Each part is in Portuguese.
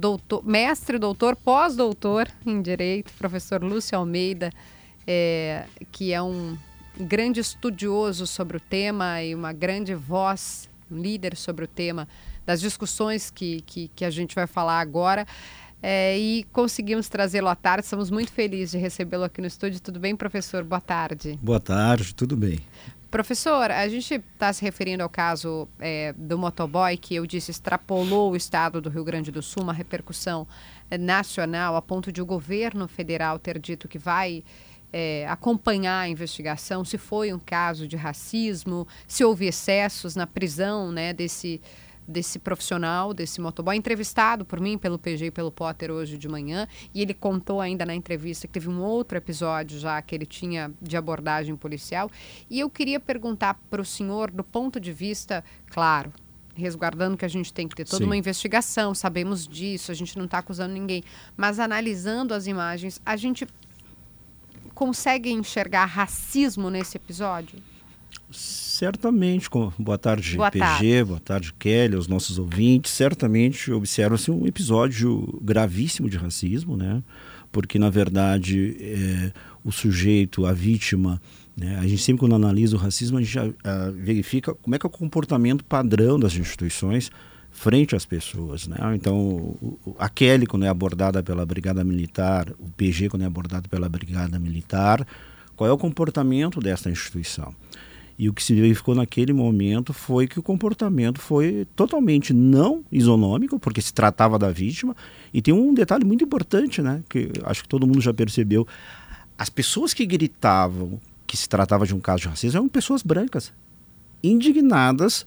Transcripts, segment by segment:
doutor, mestre, doutor, pós-doutor em Direito, professor Lúcio Almeida, é, que é um grande estudioso sobre o tema e uma grande voz, um líder sobre o tema das discussões que, que, que a gente vai falar agora. É, e conseguimos trazê-lo à tarde. Estamos muito felizes de recebê-lo aqui no estúdio. Tudo bem, professor? Boa tarde. Boa tarde, tudo bem. Professor, a gente está se referindo ao caso é, do motoboy que eu disse extrapolou o estado do Rio Grande do Sul, uma repercussão é, nacional, a ponto de o governo federal ter dito que vai é, acompanhar a investigação, se foi um caso de racismo, se houve excessos na prisão né, desse desse profissional, desse motoboy, entrevistado por mim, pelo PG e pelo Potter hoje de manhã, e ele contou ainda na entrevista que teve um outro episódio já que ele tinha de abordagem policial. E eu queria perguntar para o senhor, do ponto de vista, claro, resguardando que a gente tem que ter toda Sim. uma investigação, sabemos disso, a gente não está acusando ninguém, mas analisando as imagens, a gente consegue enxergar racismo nesse episódio? Certamente, boa tarde boa PG, tarde. boa tarde Kelly, aos nossos ouvintes, certamente observa-se um episódio gravíssimo de racismo, né? Porque na verdade é, o sujeito, a vítima, né? a gente sempre quando analisa o racismo a gente já a, verifica como é que é o comportamento padrão das instituições frente às pessoas, né? Então a Kelly quando é abordada pela brigada militar, o PG quando é abordado pela brigada militar, qual é o comportamento desta instituição? E o que se verificou naquele momento foi que o comportamento foi totalmente não isonômico, porque se tratava da vítima. E tem um detalhe muito importante, né, que acho que todo mundo já percebeu. As pessoas que gritavam que se tratava de um caso de racismo eram pessoas brancas, indignadas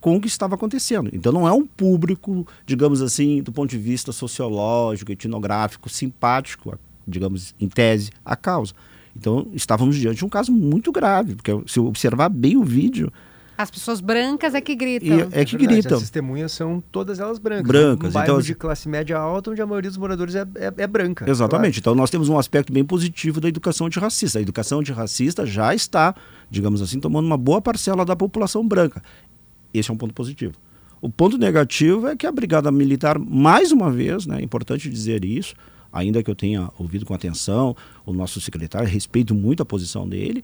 com o que estava acontecendo. Então não é um público, digamos assim, do ponto de vista sociológico, etnográfico, simpático, digamos, em tese, à causa. Então, estávamos diante de um caso muito grave, porque se observar bem o vídeo, as pessoas brancas é que gritam. é que é gritam. As testemunhas são todas elas brancas. Brancas. Um bairro então, de classe média alta, onde a maioria dos moradores é, é, é branca. Exatamente. Claro. Então nós temos um aspecto bem positivo da educação antirracista. A educação antirracista já está, digamos assim, tomando uma boa parcela da população branca. Esse é um ponto positivo. O ponto negativo é que a Brigada Militar, mais uma vez, né, é importante dizer isso, ainda que eu tenha ouvido com atenção o nosso secretário, respeito muito a posição dele.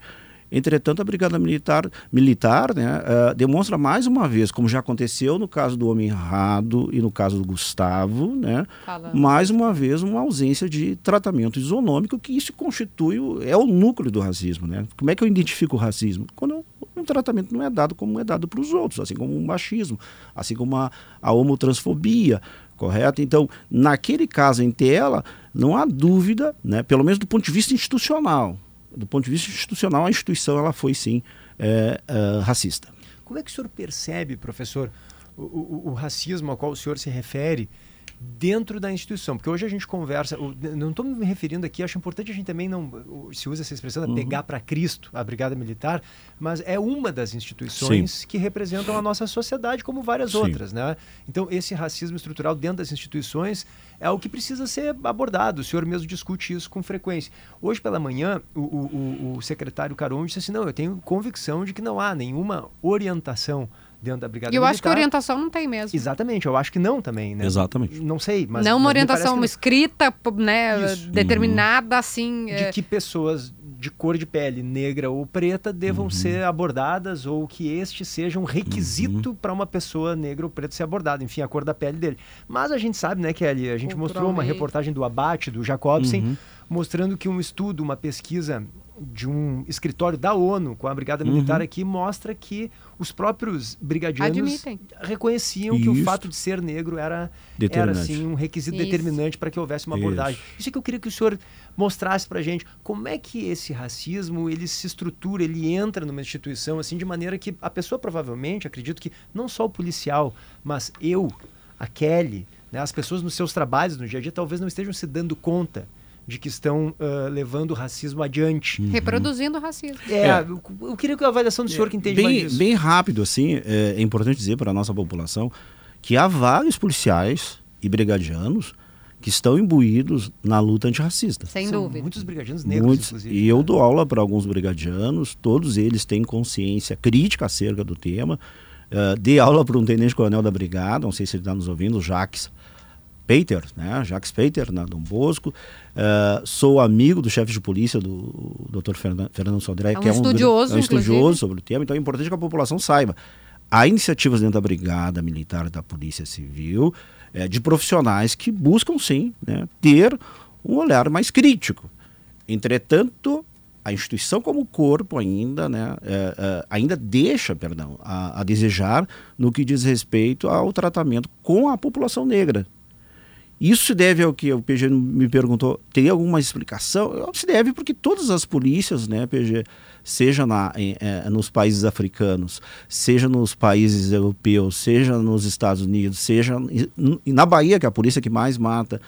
Entretanto, a Brigada Militar, militar né, uh, demonstra mais uma vez, como já aconteceu no caso do Homem Errado e no caso do Gustavo, né, mais uma vez uma ausência de tratamento isonômico, que isso constitui, é o núcleo do racismo. Né? Como é que eu identifico o racismo? Quando um tratamento não é dado como é dado para os outros, assim como o machismo, assim como a, a homotransfobia, correto? Então, naquele caso em tela, não há dúvida, né, pelo menos do ponto de vista institucional. Do ponto de vista institucional, a instituição ela foi sim é, é, racista. Como é que o senhor percebe, professor, o, o, o racismo ao qual o senhor se refere? Dentro da instituição. Porque hoje a gente conversa, não estou me referindo aqui, acho importante a gente também não se usa essa expressão, uhum. pegar para Cristo a Brigada Militar, mas é uma das instituições Sim. que representam a nossa sociedade como várias Sim. outras, né? Então esse racismo estrutural dentro das instituições é o que precisa ser abordado. O senhor mesmo discute isso com frequência. Hoje pela manhã, o, o, o secretário Caron disse assim, não, eu tenho convicção de que não há nenhuma orientação dentro da Brigada E eu Militar. acho que orientação não tem mesmo. Exatamente, eu acho que não também, né? Exatamente. Não sei, mas... Não uma orientação escrita, né, Isso. determinada, uhum. assim... De é... que pessoas de cor de pele negra ou preta devam uhum. ser abordadas ou que este seja um requisito uhum. para uma pessoa negra ou preta ser abordada, enfim, a cor da pele dele. Mas a gente sabe, né, Kelly, a gente mostrou uma reportagem do Abate, do Jacobsen, uhum. mostrando que um estudo, uma pesquisa de um escritório da ONU com a Brigada Militar uhum. aqui mostra que os próprios brigadianos Admitem. reconheciam Isso. que o fato de ser negro era, era assim, um requisito Isso. determinante para que houvesse uma abordagem. Isso. Isso é que eu queria que o senhor mostrasse para gente como é que esse racismo ele se estrutura, ele entra numa instituição assim de maneira que a pessoa provavelmente, acredito que não só o policial, mas eu, a Kelly, né, as pessoas nos seus trabalhos no dia a dia talvez não estejam se dando conta de que estão uh, levando o racismo adiante. Uhum. Reproduzindo o racismo. É, é, eu queria que a avaliação do senhor é, que entende bem, mais disso. Bem rápido, assim, é, é importante dizer para a nossa população que há vários policiais e brigadianos que estão imbuídos na luta antirracista. Sem São dúvida. Muitos brigadianos negros, muitos, inclusive. E eu dou aula para alguns brigadianos, todos eles têm consciência crítica acerca do tema. Uh, dei aula para um tenente-coronel da brigada, não sei se ele está nos ouvindo, o Jaques, Peter, né? Jacques Peter, na Dom Bosco. Uh, sou amigo do chefe de polícia, do Dr. Fernando Sodré, é um que é um estudioso, é um estudioso sobre o tema, então é importante que a população saiba. Há iniciativas dentro da Brigada Militar da Polícia Civil é, de profissionais que buscam, sim, né, ter um olhar mais crítico. Entretanto, a instituição como corpo ainda, né, é, é, ainda deixa, perdão, a, a, desejar no que diz respeito ao tratamento com a população negra. Isso se deve ao que o PG me perguntou, tem alguma explicação? Se deve porque todas as polícias, né, PG, seja na, em, é, nos países africanos, seja nos países europeus, seja nos Estados Unidos, seja na Bahia, que é a polícia que mais mata,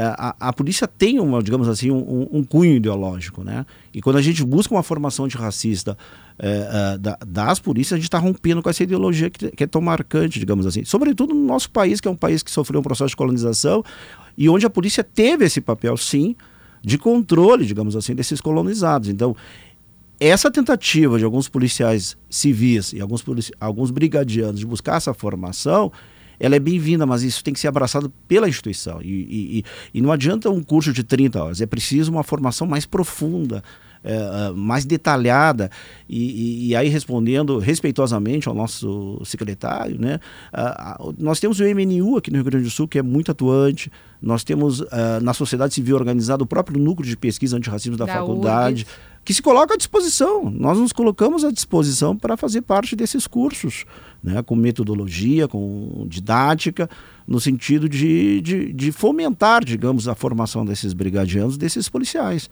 a, a, polícia tem uma, digamos assim, um, um, cunho ideológico, né? E quando a gente busca uma formação de racista é, é, da, das polícias, a gente está rompendo com essa ideologia que, que, é tão marcante, digamos assim. Sobretudo no nosso país, que é um país que sofreu um processo de colonização e onde a polícia teve esse papel, sim, de controle, digamos assim, desses colonizados. Então, essa tentativa de alguns policiais civis e alguns, alguns brigadianos de buscar essa formação ela é bem-vinda, mas isso tem que ser abraçado pela instituição. E, e, e, não adianta um curso de 30 horas, é preciso uma formação mais profunda, é, mais detalhada. E, e, aí, respondendo respeitosamente ao nosso secretário, né, nós temos o MNU aqui no Rio Grande do Sul, que é muito atuante. Nós temos na sociedade civil organizada o próprio núcleo de pesquisa antirracismo da, da faculdade. URGS que se coloca à disposição. Nós nos colocamos à disposição para fazer parte desses cursos, né, com metodologia, com didática, no sentido de, de, de fomentar, digamos, a formação desses brigadianos, desses policiais.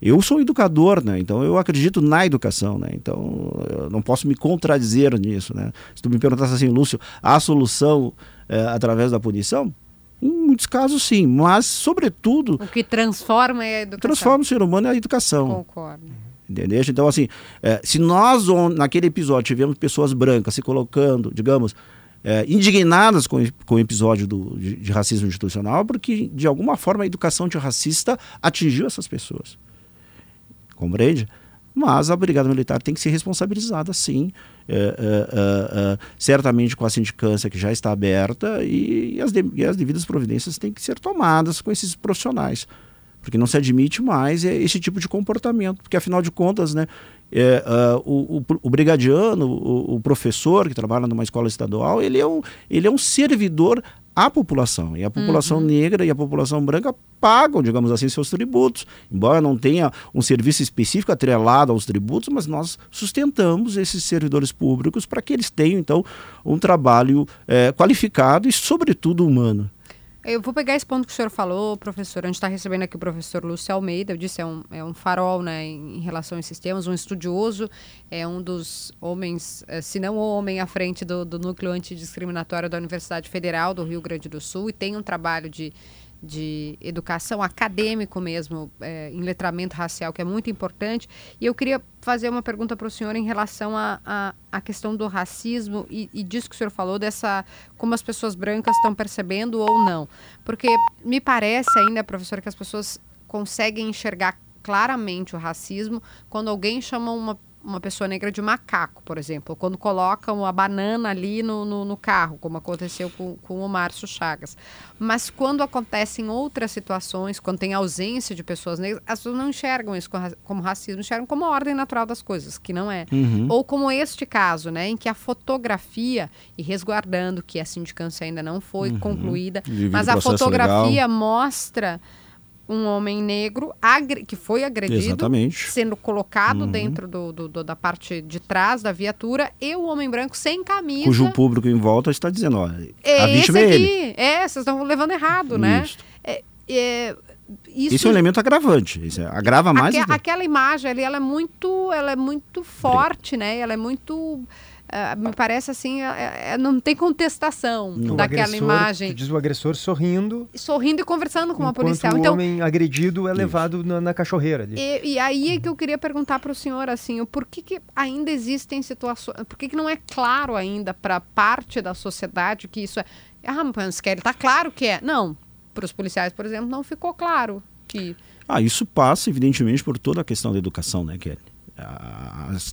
Eu sou educador, né? Então eu acredito na educação, né? Então eu não posso me contradizer nisso, né? Se tu me perguntasse assim, Lúcio, há solução é, através da punição? Em muitos casos, sim, mas, sobretudo. O que transforma é a educação. Transforma o ser humano é a educação. Concordo. Entendeu? Então, assim, é, se nós, naquele episódio, tivemos pessoas brancas se colocando, digamos, é, indignadas com, com o episódio do, de, de, racismo institucional, porque, de alguma forma, a educação antirracista atingiu essas pessoas. Compreende? Mas a Brigada Militar tem que ser responsabilizada, sim, é, é, é certamente com a sindicância que já está aberta e, e, as de, e as devidas providências têm que ser tomadas com esses profissionais porque não se admite mais esse tipo de comportamento, porque afinal de contas, né, é, uh, o, o, o, brigadiano, o, o, professor que trabalha numa escola estadual, ele é um, ele é um servidor à população. E a população uhum. negra e a população branca pagam, digamos assim, seus tributos. Embora não tenha um serviço específico atrelado aos tributos, mas nós sustentamos esses servidores públicos para que eles tenham, então, um trabalho é, qualificado e, sobretudo, humano. Eu vou pegar esse ponto que o senhor falou, professor. A gente está recebendo aqui o professor Lúcio Almeida. Eu disse, é um, é um farol né, em, relação a esses temas, um estudioso, é um dos homens, eh, se não o homem à frente do, do núcleo antidiscriminatório da Universidade Federal do Rio Grande do Sul e tem um trabalho de de educação acadêmico mesmo, é, em letramento racial, que é muito importante. E eu queria fazer uma pergunta para o senhor em relação à a, a, a, questão do racismo e, e disso que o senhor falou, dessa como as pessoas brancas estão percebendo ou não. Porque me parece ainda, professor, que as pessoas conseguem enxergar claramente o racismo quando alguém chama uma uma pessoa negra de macaco, por exemplo, quando colocam a banana ali no, no, no carro, como aconteceu com, com o Márcio Chagas. Mas quando acontecem outras situações, quando tem ausência de pessoas negras, as pessoas não enxergam isso como racismo, enxergam como a ordem natural das coisas, que não é. Uhum. Ou como este caso, né, em que a fotografia, e resguardando que a sindicância ainda não foi uhum. concluída, mas a fotografia legal. mostra um homem negro que foi agredido, Exatamente. sendo colocado uhum. dentro do, do, do, da parte de trás da viatura, e o homem branco sem camisa. Cujo público em volta está dizendo, ó, é a vítima é ele. É, vocês estão levando errado, né? É, é, isso, isso, é um elemento agravante, isso é, agrava mais. Aque, aquela imagem ali, ela é muito, ela é muito forte, né? Ela é muito Uh, me parece assim, é, é, não tem contestação não. daquela agressor, imagem. diz o agressor sorrindo. Sorrindo e conversando com uma policial. O então, homem agredido é levado na, na, cachorreira. Ali. E, e, aí é que eu queria perguntar para o senhor assim, por que, que ainda existem situações, por que, que não é claro ainda para parte da sociedade que isso é. Ah, mas Kelly, tá claro que é. Não, para os policiais, por exemplo, não ficou claro que. Ah, isso passa, evidentemente, por toda a questão da educação, né, Kelly?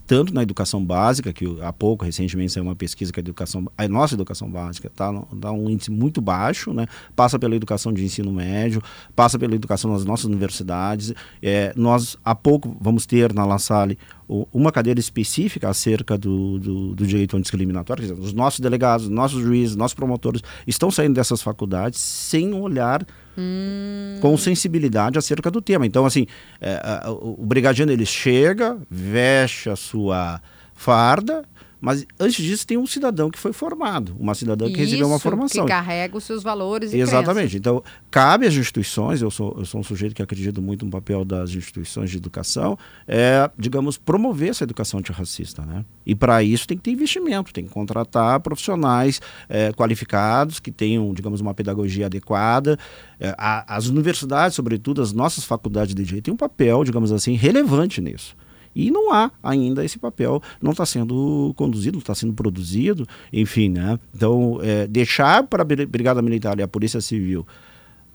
Tanto na educação básica, que há pouco, recentemente, saiu uma pesquisa que a, educação, a nossa educação básica está tá um índice muito baixo, né? passa pela educação de ensino médio, passa pela educação nas nossas universidades. É, nós, há pouco, vamos ter na La Salle uma cadeira específica acerca do, do, do direito antidiscriminatório. Quer dizer, os nossos delegados, nossos juízes, nossos promotores estão saindo dessas faculdades sem olhar hum. com sensibilidade acerca do tema. Então, assim, é, o, o brigadiano ele chega, veste a sua farda, mas antes disso tem um cidadão que foi formado, uma cidadã que Isso, recebeu uma formação. que carrega os seus valores e Exatamente. Crenças. Então, cabe às instituições, eu sou, eu sou um sujeito que acredito muito no papel das instituições de educação, é, digamos, promover essa educação antirracista. Né? E para isso tem que ter investimento, tem que contratar profissionais é, qualificados, que tenham, digamos, uma pedagogia adequada. É, a, as universidades, sobretudo as nossas faculdades de direito, têm um papel, digamos assim, relevante nisso. E não há ainda esse papel, não está sendo conduzido, não está sendo produzido, enfim, né? Então, é, deixar para a Brigada Militar e a Polícia Civil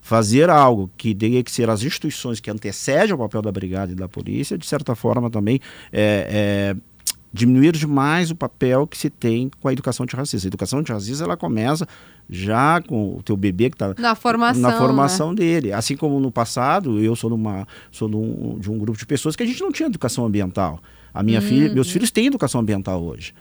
fazer algo que tenha que ser as instituições que antecedem o papel da Brigada e da Polícia, de certa forma também é, é diminuir demais o papel que se tem com a educação antirracista. A educação antirracista ela começa já com o teu bebê que está na formação, na formação né? dele. Assim como no passado, eu sou, numa, sou num, de um grupo de pessoas que a gente não tinha educação ambiental. A minha hum. filha, meus filhos têm educação ambiental hoje.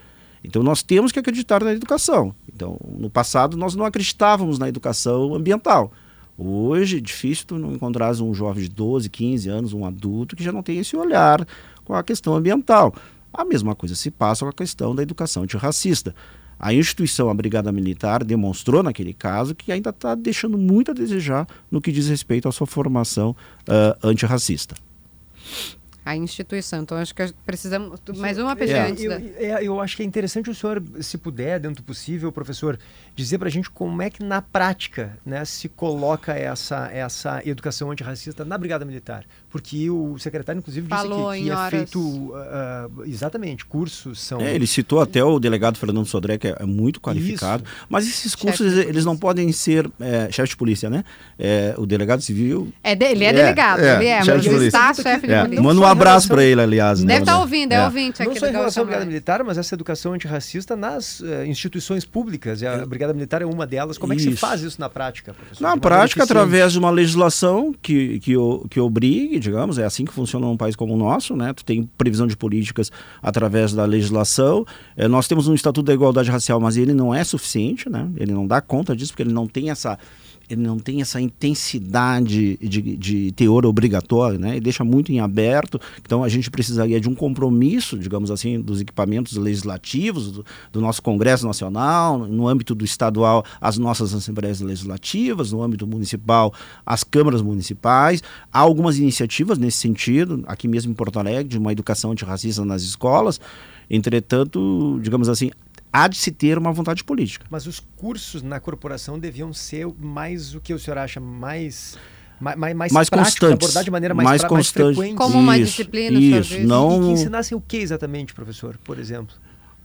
Então nós temos que acreditar na educação. Então, no passado nós não acreditávamos na educação ambiental. Hoje é difícil tu não encontrar um jovem de 12, 15 anos, um adulto que já não tem esse olhar com a questão ambiental. A mesma coisa se passa com a questão da educação antirracista. A instituição, a Brigada Militar, demonstrou naquele caso que ainda está deixando muito a desejar no que diz respeito à sua formação uh, antirracista a instituição. Então, acho que precisamos mais uma PG é. antes. Eu, é, eu acho que é interessante o senhor, se puder, dentro do possível, professor, dizer para a gente como é que na prática né, se coloca essa, essa educação antirracista na Brigada Militar. Porque o secretário, inclusive, disse Falou que, que é horas... feito uh, exatamente, cursos são. É, ele citou até o delegado Fernando Sodré, que é muito qualificado. Isso. Mas esses cursos, eles, eles, não podem ser é, chefe de polícia, né? É, o delegado civil. É, de, ele é, delegado, ele é, mas ele está chefe de polícia. Manda um abraço para ele, aliás. Deve estar né? tá ouvindo, é, é ouvinte aqui. Não só em relação à Brigada Militar, mas essa educação antirracista nas uh, instituições públicas. E a Brigada Militar é uma delas. Como isso. é que se faz isso na prática, professor? Na prática, através de uma legislação que, que, que obrigue, digamos, é assim que funciona num país como o nosso, né? Tu tem previsão de políticas através da legislação. É, nós temos um Estatuto da Igualdade Racial, mas ele não é suficiente, né? Ele não dá conta disso, porque ele não tem essa ele não tem essa intensidade de, de teor obrigatório, né? Deixa muito em aberto. Então a gente precisaria de um compromisso, digamos assim, dos equipamentos legislativos do, do nosso Congresso Nacional, no âmbito do estadual, as nossas assembleias legislativas, no âmbito municipal, as câmaras municipais. Há algumas iniciativas nesse sentido, aqui mesmo em Porto Alegre, de uma educação antirracista nas escolas. Entretanto, digamos assim, há de se ter uma vontade política. Mas os cursos na corporação deviam ser mais o que o senhor acha mais mais, mais, mais constantes, abordar de maneira mais, mais, pra, mais frequente. Como uma isso, disciplina, isso, não... E que ensinassem o que exatamente, professor, por exemplo?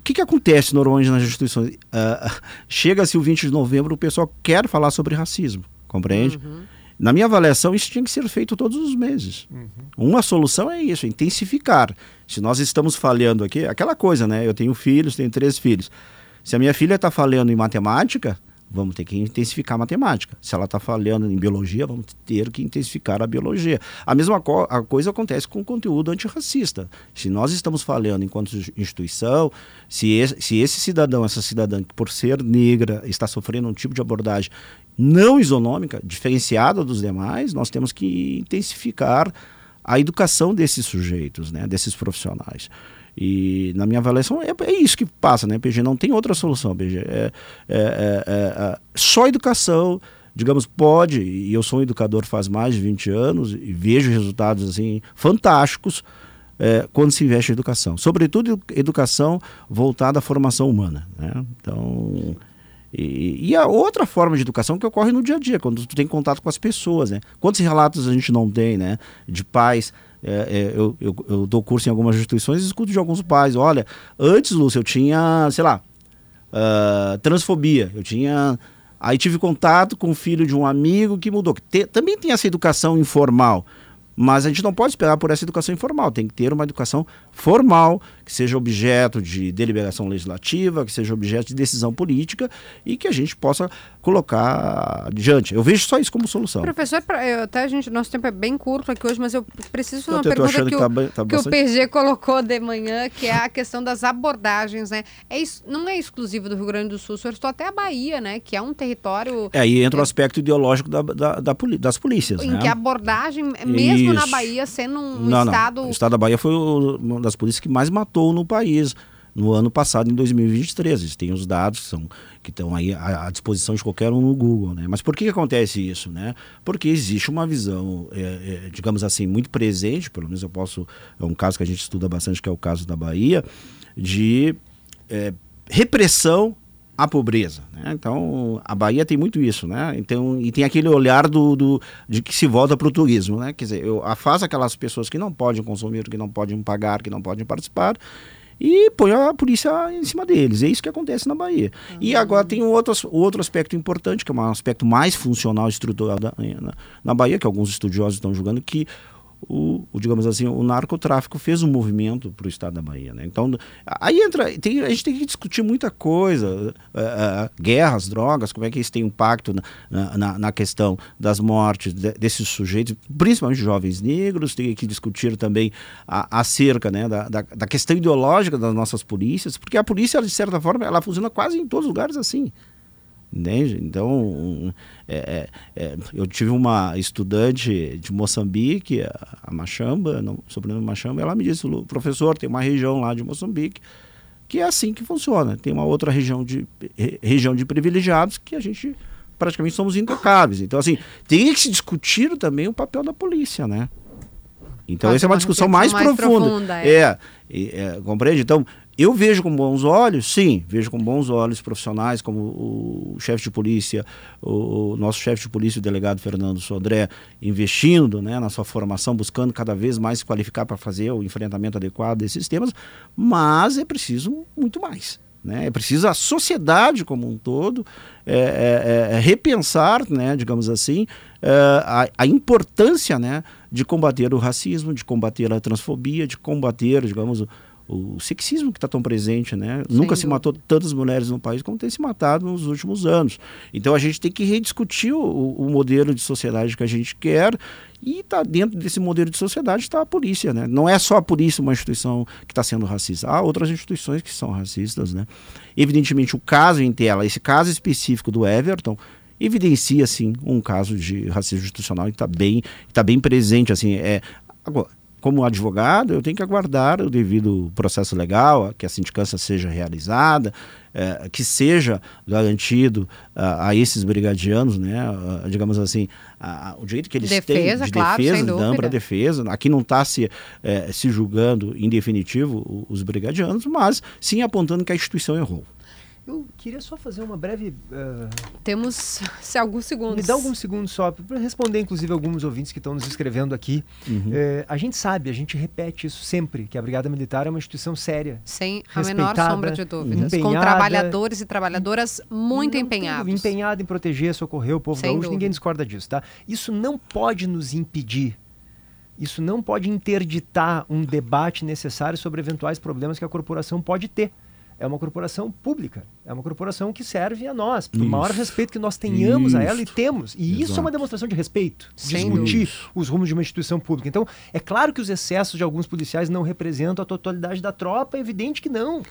O que, que acontece normalmente nas instituições? Uh, Chega-se o 20 de novembro, o pessoal quer falar sobre racismo, compreende? Uhum. Na minha avaliação, isso tinha que ser feito todos os meses. Uhum. Uma solução é isso, intensificar. Se nós estamos falhando aqui, aquela coisa, né? Eu tenho filhos, tenho três filhos. Se a minha filha está falhando em matemática, vamos ter que intensificar a matemática. Se ela está falhando em biologia, vamos ter que intensificar a biologia. A mesma co a coisa acontece com o conteúdo antirracista. Se nós estamos falhando enquanto instituição, se esse, se esse cidadão, essa cidadã, que por ser negra, está sofrendo um tipo de abordagem não isonômica, diferenciada dos demais, nós temos que intensificar a educação desses sujeitos, né, desses profissionais. E na minha avaliação é, é isso que passa, né, PG? Não tem outra solução, PG. É, é, é, é, só educação, digamos, pode, e eu sou um educador faz mais de 20 anos e vejo resultados assim fantásticos é, quando se investe em educação. Sobretudo educação voltada à formação humana. Né? Então, e, e, a outra forma de educação que ocorre no dia a dia, quando tu tem contato com as pessoas, né? Quantos relatos a gente não tem, né? De pais. É, é, eu, eu, eu, dou curso em algumas instituições e escuto de alguns pais. Olha, antes, Lúcio, eu tinha, sei lá, uh, transfobia. Eu tinha. Aí tive contato com o filho de um amigo que mudou. Que te, também tem essa educação informal. Mas a gente não pode esperar por essa educação informal, tem que ter uma educação formal, que seja objeto de deliberação legislativa, que seja objeto de decisão política e que a gente possa colocar adiante. Eu vejo só isso como solução. Professor, eu, até a gente, nosso tempo é bem curto aqui hoje, mas eu preciso fazer uma pergunta que, que, o, tá, tá que bastante... o PG colocou de manhã, que é a questão das abordagens, né? É, não é exclusivo do Rio Grande do Sul, o senhor estou até a Bahia, né? Que é um território... É, aí entra o aspecto ideológico da, da, da das polícias, Em né? que a abordagem, mesmo mesmo na Bahia sendo um não, estado. Não. O estado da Bahia foi uma das polícias que mais matou no país no ano passado, em 2023. Eles têm os dados que, são, que estão aí à, à, disposição de qualquer um no Google. Né? Mas por que, acontece isso? Né? Porque existe uma visão, é, é, digamos assim, muito presente, pelo menos eu posso. É um caso que a gente estuda bastante, que é o caso da Bahia, de é, repressão a pobreza. Né? Então, a Bahia tem muito isso, né? Então, e tem aquele olhar do, do de que se volta para o turismo, né? Quer dizer, eu afasto aquelas pessoas que não podem consumir, que não podem pagar, que não podem participar e põe a polícia em cima deles. É isso que acontece na Bahia. Uhum. E agora tem um outro, outro aspecto importante, que é um aspecto mais funcional, estrutural da, na, na Bahia, que alguns estudiosos estão julgando que o, o, digamos assim, o narcotráfico fez um movimento para o estado da Bahia. Né? Então, aí entra, tem, a gente tem que discutir muita coisa, uh, uh, guerras, drogas, como é que isso tem impacto na, na, na questão das mortes de, desses sujeitos, principalmente jovens negros, tem que discutir também a, acerca né, da, da, da questão ideológica das nossas polícias, porque a polícia, de certa forma, ela funciona quase em todos os lugares assim. Entende? Então, é, é, é, eu tive uma estudante de Moçambique, a Machamba, não, sobrenome Machamba, ela me disse, professor, tem uma região lá de Moçambique que é assim que funciona. Tem uma outra região de, região de privilegiados que a gente praticamente somos intocáveis. Então, assim, tem que se discutir também o papel da polícia, né? Então, Pode essa é uma discussão mais, mais profunda. profunda é. É, é, compreende? Então, eu vejo com bons olhos, sim, vejo com bons olhos profissionais como o chefe de polícia, o, nosso chefe de polícia, o delegado Fernando Sodré, investindo né, na sua formação, buscando cada vez mais se qualificar para fazer o enfrentamento adequado desses temas, mas é preciso muito mais. Né? É preciso a sociedade como um todo é, é, é, repensar, né, digamos assim, é, a, a, importância né, de combater o racismo, de combater a transfobia, de combater, digamos, o sexismo que está tão presente, né? Sem Nunca dúvida. se matou tantas mulheres no país como tem se matado nos últimos anos. Então a gente tem que rediscutir o, o modelo de sociedade que a gente quer e tá dentro desse modelo de sociedade está a polícia, né? Não é só a polícia uma instituição que está sendo racista, há outras instituições que são racistas, né? Evidentemente o caso em tela, esse caso específico do Everton evidencia sim um caso de racismo institucional e está bem, tá bem presente assim, é agora como advogado, eu tenho que aguardar o devido processo legal, que a sindicância seja realizada, é, que seja garantido uh, a esses brigadianos, né, uh, digamos assim, o direito que eles defesa, têm de claro, defesa, dão para defesa. Aqui não está se, eh, se julgando em definitivo os brigadianos, mas sim apontando que a instituição errou. Eu queria só fazer uma breve. Uh... Temos se alguns segundos. Me dá alguns segundos só para responder, inclusive, alguns ouvintes que estão nos escrevendo aqui. Uhum. Uh, a gente sabe, a gente repete isso sempre, que a Brigada Militar é uma instituição séria. Sem a menor sombra de dúvidas. Com trabalhadores e trabalhadoras muito empenhados. Empenhado em proteger, socorrer o povo Sem gaúcho, ninguém discorda disso, tá? Isso não pode nos impedir isso não pode interditar um debate necessário sobre eventuais problemas que a corporação pode ter é uma corporação pública, é uma corporação que serve a nós, por maior respeito que nós tenhamos isso. a ela e temos. E Exato. isso é uma demonstração de respeito, Sem discutir os rumos de uma instituição pública. Então, é claro que os excessos de alguns policiais não representam a totalidade da tropa, é evidente que não.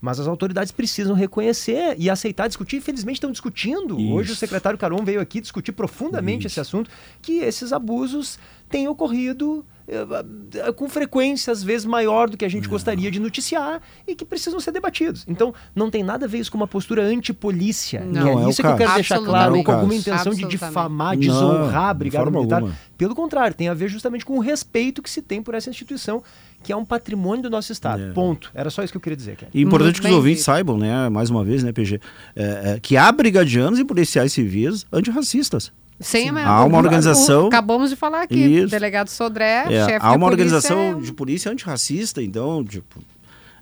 Mas as autoridades precisam reconhecer e aceitar discutir. Infelizmente estão discutindo. Isso. Hoje o secretário Caron veio aqui discutir profundamente Isso. esse assunto, que esses abusos têm ocorrido eh, com frequência, às vezes maior do que a gente gostaria de noticiar e que precisam ser debatidos. Então, não tem nada a ver isso com uma postura antipolícia. Não, é isso é que eu quero deixar claro, ou com alguma intenção de difamar, desonrar a Brigada Militar. Alguma. Pelo contrário, tem a ver justamente com o respeito que se tem por essa instituição, que é um patrimônio do nosso Estado. É. Ponto. Era só isso que eu queria dizer. E importante Muito que os ouvintes dito. saibam, né, mais uma vez, né, PG, é, é, que há brigadianos e policiais civis antirracistas. Sem a Há uma organização. acabamos de falar aqui. Isso. Delegado Sodré, é, chefe Há uma organização de polícia antirracista, então, tipo,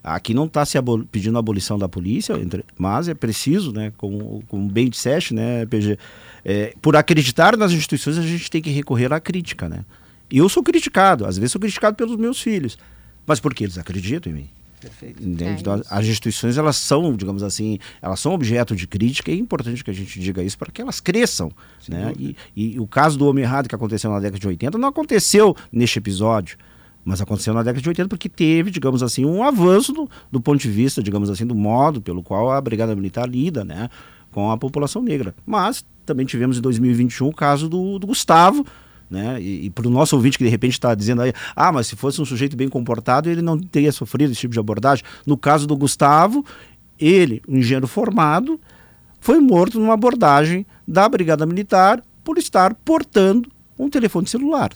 aqui não está se abol pedindo a abolição da polícia, mas é preciso, né, como, como bem disseste, né, PG, é, por acreditar nas instituições, a gente tem que recorrer à crítica, né? E eu sou criticado, às vezes sou criticado pelos meus filhos. Mas porque eles acreditam em mim. Perfeito. É então, as instituições, elas são, digamos assim, elas são objeto de crítica e é importante que a gente diga isso para que elas cresçam. né? E, e, o caso do homem errado que aconteceu na década de 80 não aconteceu neste episódio. Mas aconteceu na década de 80 porque teve, digamos assim, um avanço do, do ponto de vista, digamos assim, do modo pelo qual a Brigada Militar lida né, com a população negra. Mas também tivemos em 2021 o caso do, do Gustavo, né? E, e para o nosso ouvinte que de repente está dizendo aí, ah, mas se fosse um sujeito bem comportado, ele não teria sofrido esse tipo de abordagem. No caso do Gustavo, ele, um engenheiro formado, foi morto numa abordagem da Brigada Militar por estar portando um telefone celular.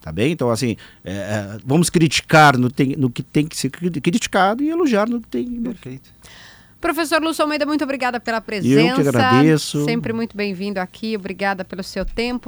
Tá bem? Então, assim, é, é vamos criticar no, tem, no, que tem que ser criticado e elogiar no que tem. Perfeito. Professor Lúcio Almeida, muito obrigada pela presença. Eu que agradeço. Sempre muito bem-vindo aqui. Obrigada pelo seu tempo.